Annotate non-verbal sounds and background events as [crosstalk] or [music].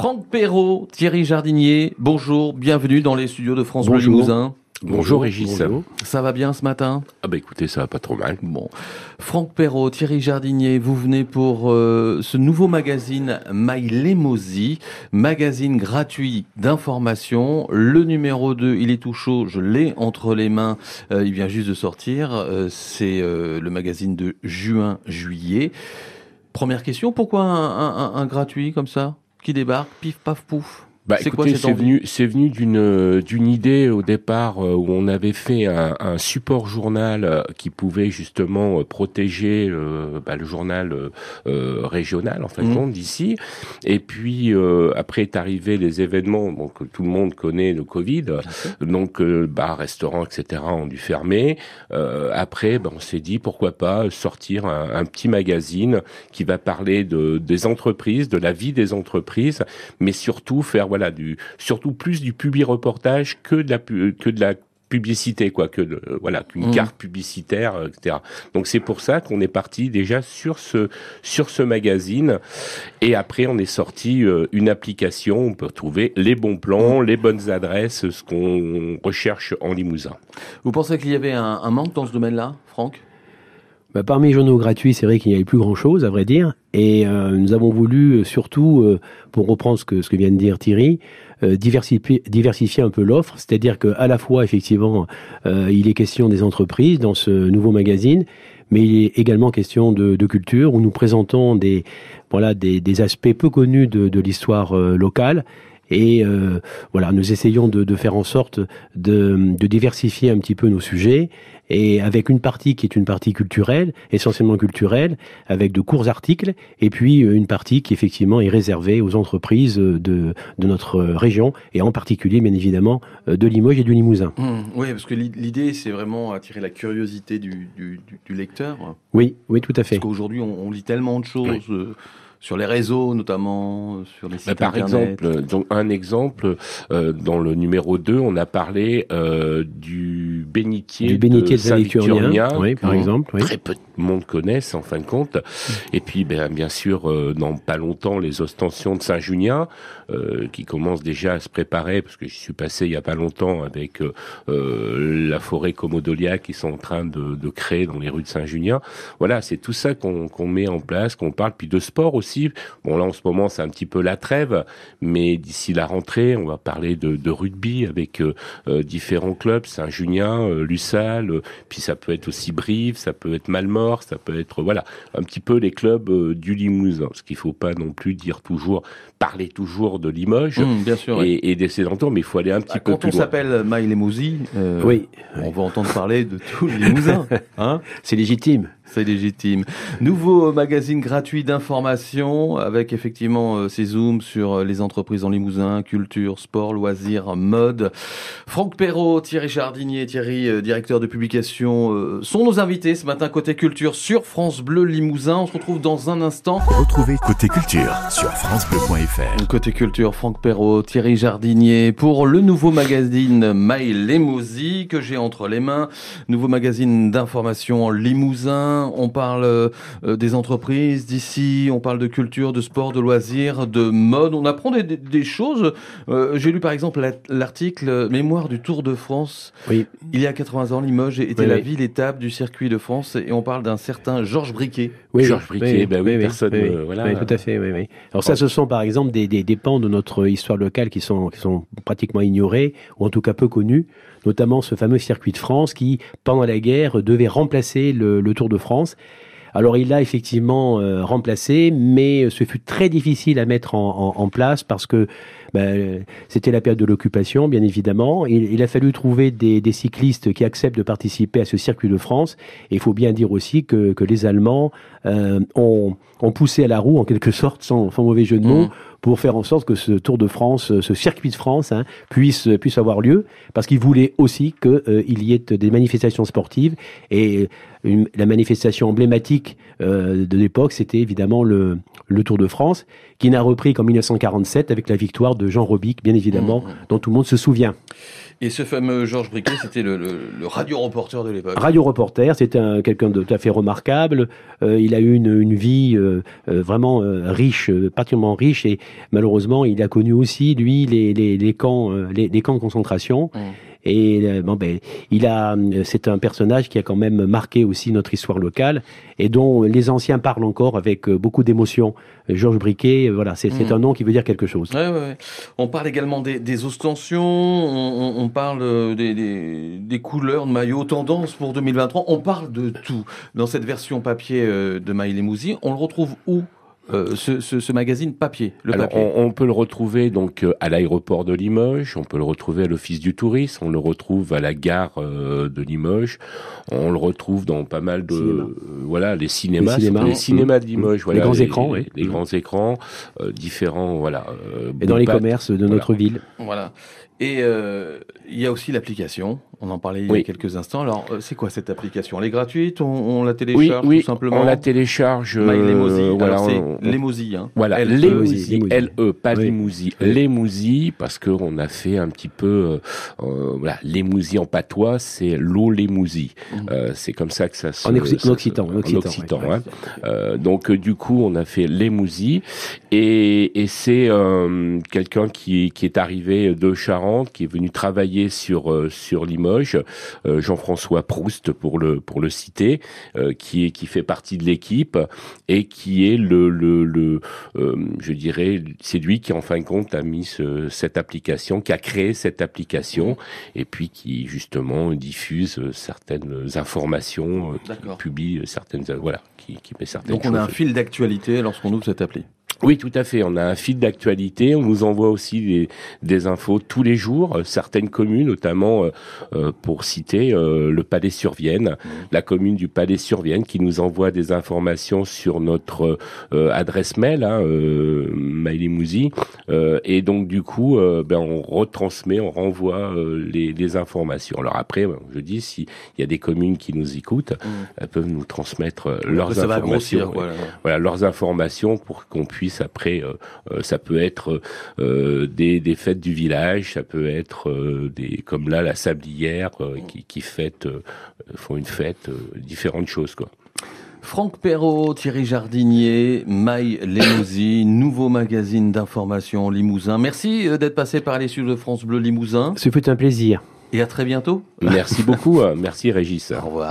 Franck Perrault, Thierry Jardinier, bonjour, bienvenue dans les studios de France Bleu Bonjour. Limousin. Bonjour Régis. Bonjour. Ça va bien ce matin? Ah bah écoutez, ça va pas trop mal. Bon. Franck Perrault, Thierry Jardinier, vous venez pour euh, ce nouveau magazine My Lemosi, magazine gratuit d'information. Le numéro 2, il est tout chaud, je l'ai entre les mains, euh, il vient juste de sortir. Euh, C'est euh, le magazine de juin-juillet. Première question, pourquoi un, un- un- un gratuit comme ça? Qui débarque, pif paf pouf Bah C'est écoutez, c'est venu, c'est venu d'une euh, d'une idée au départ euh, où on avait fait un, un support journal euh, qui pouvait justement protéger euh, bah, le journal euh, régional en fin de Mhm. compte d'ici. Et puis euh, après est arrivé les événements, donc tout le monde connaît le Covid, donc bars, restaurants, etc. ont dû fermer. Euh, après, ben, on s'est dit pourquoi pas sortir un, un petit magazine qui va parler de des entreprises, de la vie des entreprises, mais surtout faire voilà du surtout plus du public reportage que de la que de la publicité quoi que de- voilà qu'une Mhm. carte publicitaire euh, etc donc c'est pour ça qu'on est parti déjà sur ce sur ce magazine. Et après on est sorti euh, une application on peut trouver les bons plans les bonnes adresses ce qu'on recherche en Limousin. Vous pensez qu'il y avait un, un manque dans ce domaine-là, Franck? Bah, parmi les journaux gratuits, c'est vrai qu'il n'y avait plus grand-chose, à vrai dire. Et euh, nous avons voulu, euh, surtout, euh, pour reprendre ce que, ce que vient de dire Thierry, euh, diversifier, diversifier un peu l'offre. C'est-à-dire qu'à la fois, effectivement, euh, il est question des entreprises dans ce nouveau magazine, mais il est également question de, de culture, où nous présentons des, voilà, des, des aspects peu connus de, de l'histoire euh, locale. Et euh, voilà, nous essayons de, de faire en sorte de, de diversifier un petit peu nos sujets et avec une partie qui est une partie culturelle, essentiellement culturelle, avec de courts articles, et puis euh, une partie qui effectivement est réservée aux entreprises de, de notre région, et en particulier bien évidemment euh, de Limoges et du Limousin. oui, parce que l'i- l'idée, c'est vraiment attirer la curiosité du, du- du- du lecteur. Oui, oui, tout à fait. Parce qu'aujourd'hui, on, on lit tellement de choses Oui. euh, sur les réseaux, notamment, euh, sur les sites Bah, par internet. exemple, euh, donc un exemple, euh, dans le numéro 2, on a parlé euh, du bénitier, Du bénitier de Saint-Victurnien, Saint-Victurnien, oui, par exemple. Oui. Très peu de monde connaissent en fin de compte. Et puis, ben, bien sûr, euh, dans pas longtemps, les ostensions de Saint-Junien, euh, qui commencent déjà à se préparer, parce que je suis passé il y a pas longtemps avec euh, euh, la forêt Comodolia qui sont en train de, de créer dans les rues de Saint-Junien. Voilà, c'est tout ça qu'on qu'on met en place, qu'on parle, puis de sport aussi. Bon, là, en ce moment, c'est un petit peu la trêve, mais d'ici la rentrée, on va parler de, de rugby avec euh, euh, différents clubs, Saint-Junien, euh, Lussal, euh, puis ça peut être aussi Brive, ça peut être Malmort, ça peut être, voilà, un petit peu les clubs euh, du Limousin. Parce qu'il faut pas non plus dire toujours, parler toujours de Limoges bien sûr. oui. et, et des sédentaires, mais il faut aller un petit Bah, peu quand plus on loin. s'appelle My Limousin, euh, Oui, on va entendre parler de tous les Limousins. [laughs] Hein c'est légitime. C'est légitime. Nouveau magazine gratuit d'information avec effectivement euh, ces zooms sur euh, les entreprises en Limousin, culture, sport, loisirs, mode. Franck Perrault, Thierry Jardinier, Thierry, euh, directeur de publication, sont nos invités ce matin côté culture sur France Bleu Limousin. On se retrouve dans un instant. Retrouvez Côté Culture sur FranceBleu.fr. Côté culture, Franck Perrault, Thierry Jardinier pour le nouveau magazine My Limousin que j'ai entre les mains. Nouveau magazine d'information en Limousin. On parle euh, des entreprises d'ici, on parle de culture, de sport, de loisirs, de mode. On apprend des, des- des choses. Euh, j'ai lu par exemple la- l'article euh, Mémoire du Tour de France. Oui. Il y a 80 ans, Limoges était Oui, la oui. ville étape du circuit de France et on parle d'un certain Georges Briquet. Oui, Georges Briquet, ben oui, personne, oui, euh, voilà. oui, tout à fait, oui, oui. Alors ça, ce sont par exemple des, des, des pans de notre histoire locale qui sont, qui sont pratiquement ignorés, ou en tout cas peu connus, notamment ce fameux circuit de France qui, pendant la guerre, devait remplacer le, le Tour de France. Alors il l'a effectivement euh, remplacé, mais ce fut très difficile à mettre en, place parce que ben, c'était la période de l'occupation, bien évidemment. Il, a fallu trouver des, cyclistes qui acceptent de participer à ce circuit de France. Et il faut bien dire aussi que, les Allemands euh, ont, poussé à la roue, en quelque sorte, sans, mauvais jeu de mots, Mhm. Pour faire en sorte que ce Tour de France, euh, ce circuit de France, hein, puisse, puisse avoir lieu, parce qu'ils voulaient aussi qu'il y ait des manifestations sportives. Et une- la manifestation emblématique euh, de l'époque, c'était évidemment le, le Tour de France, qui n'a repris qu'en 1947 avec la victoire de Jean Robic, bien évidemment, Mhm. dont tout le monde se souvient. Et ce fameux Georges Briquet, c'était le, le, le radio-reporter de l'époque. Radio reporter, c'était un- quelqu'un de tout à fait remarquable. Euh, il a eu une, une vie euh, euh, vraiment euh, riche, euh, particulièrement riche, et malheureusement, il a connu aussi, lui, les, les, les camps, euh, les, les camps de concentration. Mmh. Et euh, bon, ben, il a, c'est un personnage qui a quand même marqué aussi notre histoire locale et dont les anciens parlent encore avec euh, beaucoup d'émotion. Georges Briquet, euh, voilà, c'est Mhm. un nom qui veut dire quelque chose. Ouais, ouais, ouais. On parle également des, des ostensions, on, on- on parle euh, des, des, des couleurs de maillot, tendances pour 2023. On parle de tout. Dans cette version papier euh, de Maï Lemouzi, on le retrouve où? Euh, ce, ce, ce magazine papier, le Alors, papier on, on peut le retrouver donc euh, à l'aéroport de Limoges, on peut le retrouver à l'office du tourisme, on le retrouve à la gare euh, de Limoges, on le retrouve dans pas mal de Cinéma. euh, voilà les cinémas, Les cinémas. surtout les cinémas de Limoges, Les voilà grands écrans, les, oui. les grands écrans, euh, différents voilà. euh, Et dans les commerces de Voilà. notre ville. Voilà. Et euh, il y a aussi l'application. On en parlait il y a quelques instants. Alors, c'est quoi cette application? Elle est gratuite? On, on la télécharge oui, tout simplement? on la télécharge. Voilà, Alors, on-. Hein. Voilà, L-E. Lemouzi, Lemouzi. L-E, pas Oui. Limousi, Oui. Lemouzi, parce qu'on a fait un petit peu, euh, euh, voilà, Lemouzi en patois, c'est l'eau Lemouzi. Mhm. Euh, c'est comme ça que ça se... En ça occitan, en occitan, occitan, ouais. hein. Euh, donc euh, du coup, on a fait Lemouzi, et, et c'est euh, quelqu'un qui, qui est arrivé de Charente, qui est venu travailler sur euh, sur Limoges, euh, Jean-François Proust pour le pour le citer, euh, qui est qui fait partie de l'équipe et qui est le le, le euh, je dirais c'est lui qui en fin de compte a mis ce- cette application, qui a créé cette application et puis qui justement diffuse euh, certaines informations, euh, qui publie euh, certaines voilà, qui, qui met certaines Donc, on a un fil d'actualité lorsqu'on ouvre cette appli. Oui, tout à fait. On a un fil d'actualité. On nous envoie aussi des, des infos tous les jours. Euh, Certaines communes, notamment euh, euh, pour citer euh, le Palais sur Vienne, la commune du Palais sur Vienne, qui nous envoie des informations sur notre euh, adresse mail, hein, euh. Euh, et donc du coup, ben, on retransmet, on renvoie euh, les, les informations. Alors après, ben, je dis, s'il y a des communes qui nous écoutent, elles peuvent nous transmettre leurs Après, ça va informations. grossir. Voilà. voilà leurs informations pour qu'on puisse après euh, euh, ça peut être euh, des, des fêtes du village ça peut être euh, des comme là la sablière euh, qui, qui fête euh, font une fête euh, différentes choses quoi Franck Perrault, Thierry Jardinier, Maï Lemouzi, [laughs] nouveau magazine d'information Limousin. Merci d'être passé par les studios de France Bleu Limousin Ce fut un plaisir. et à très bientôt. merci beaucoup merci Régis Au revoir.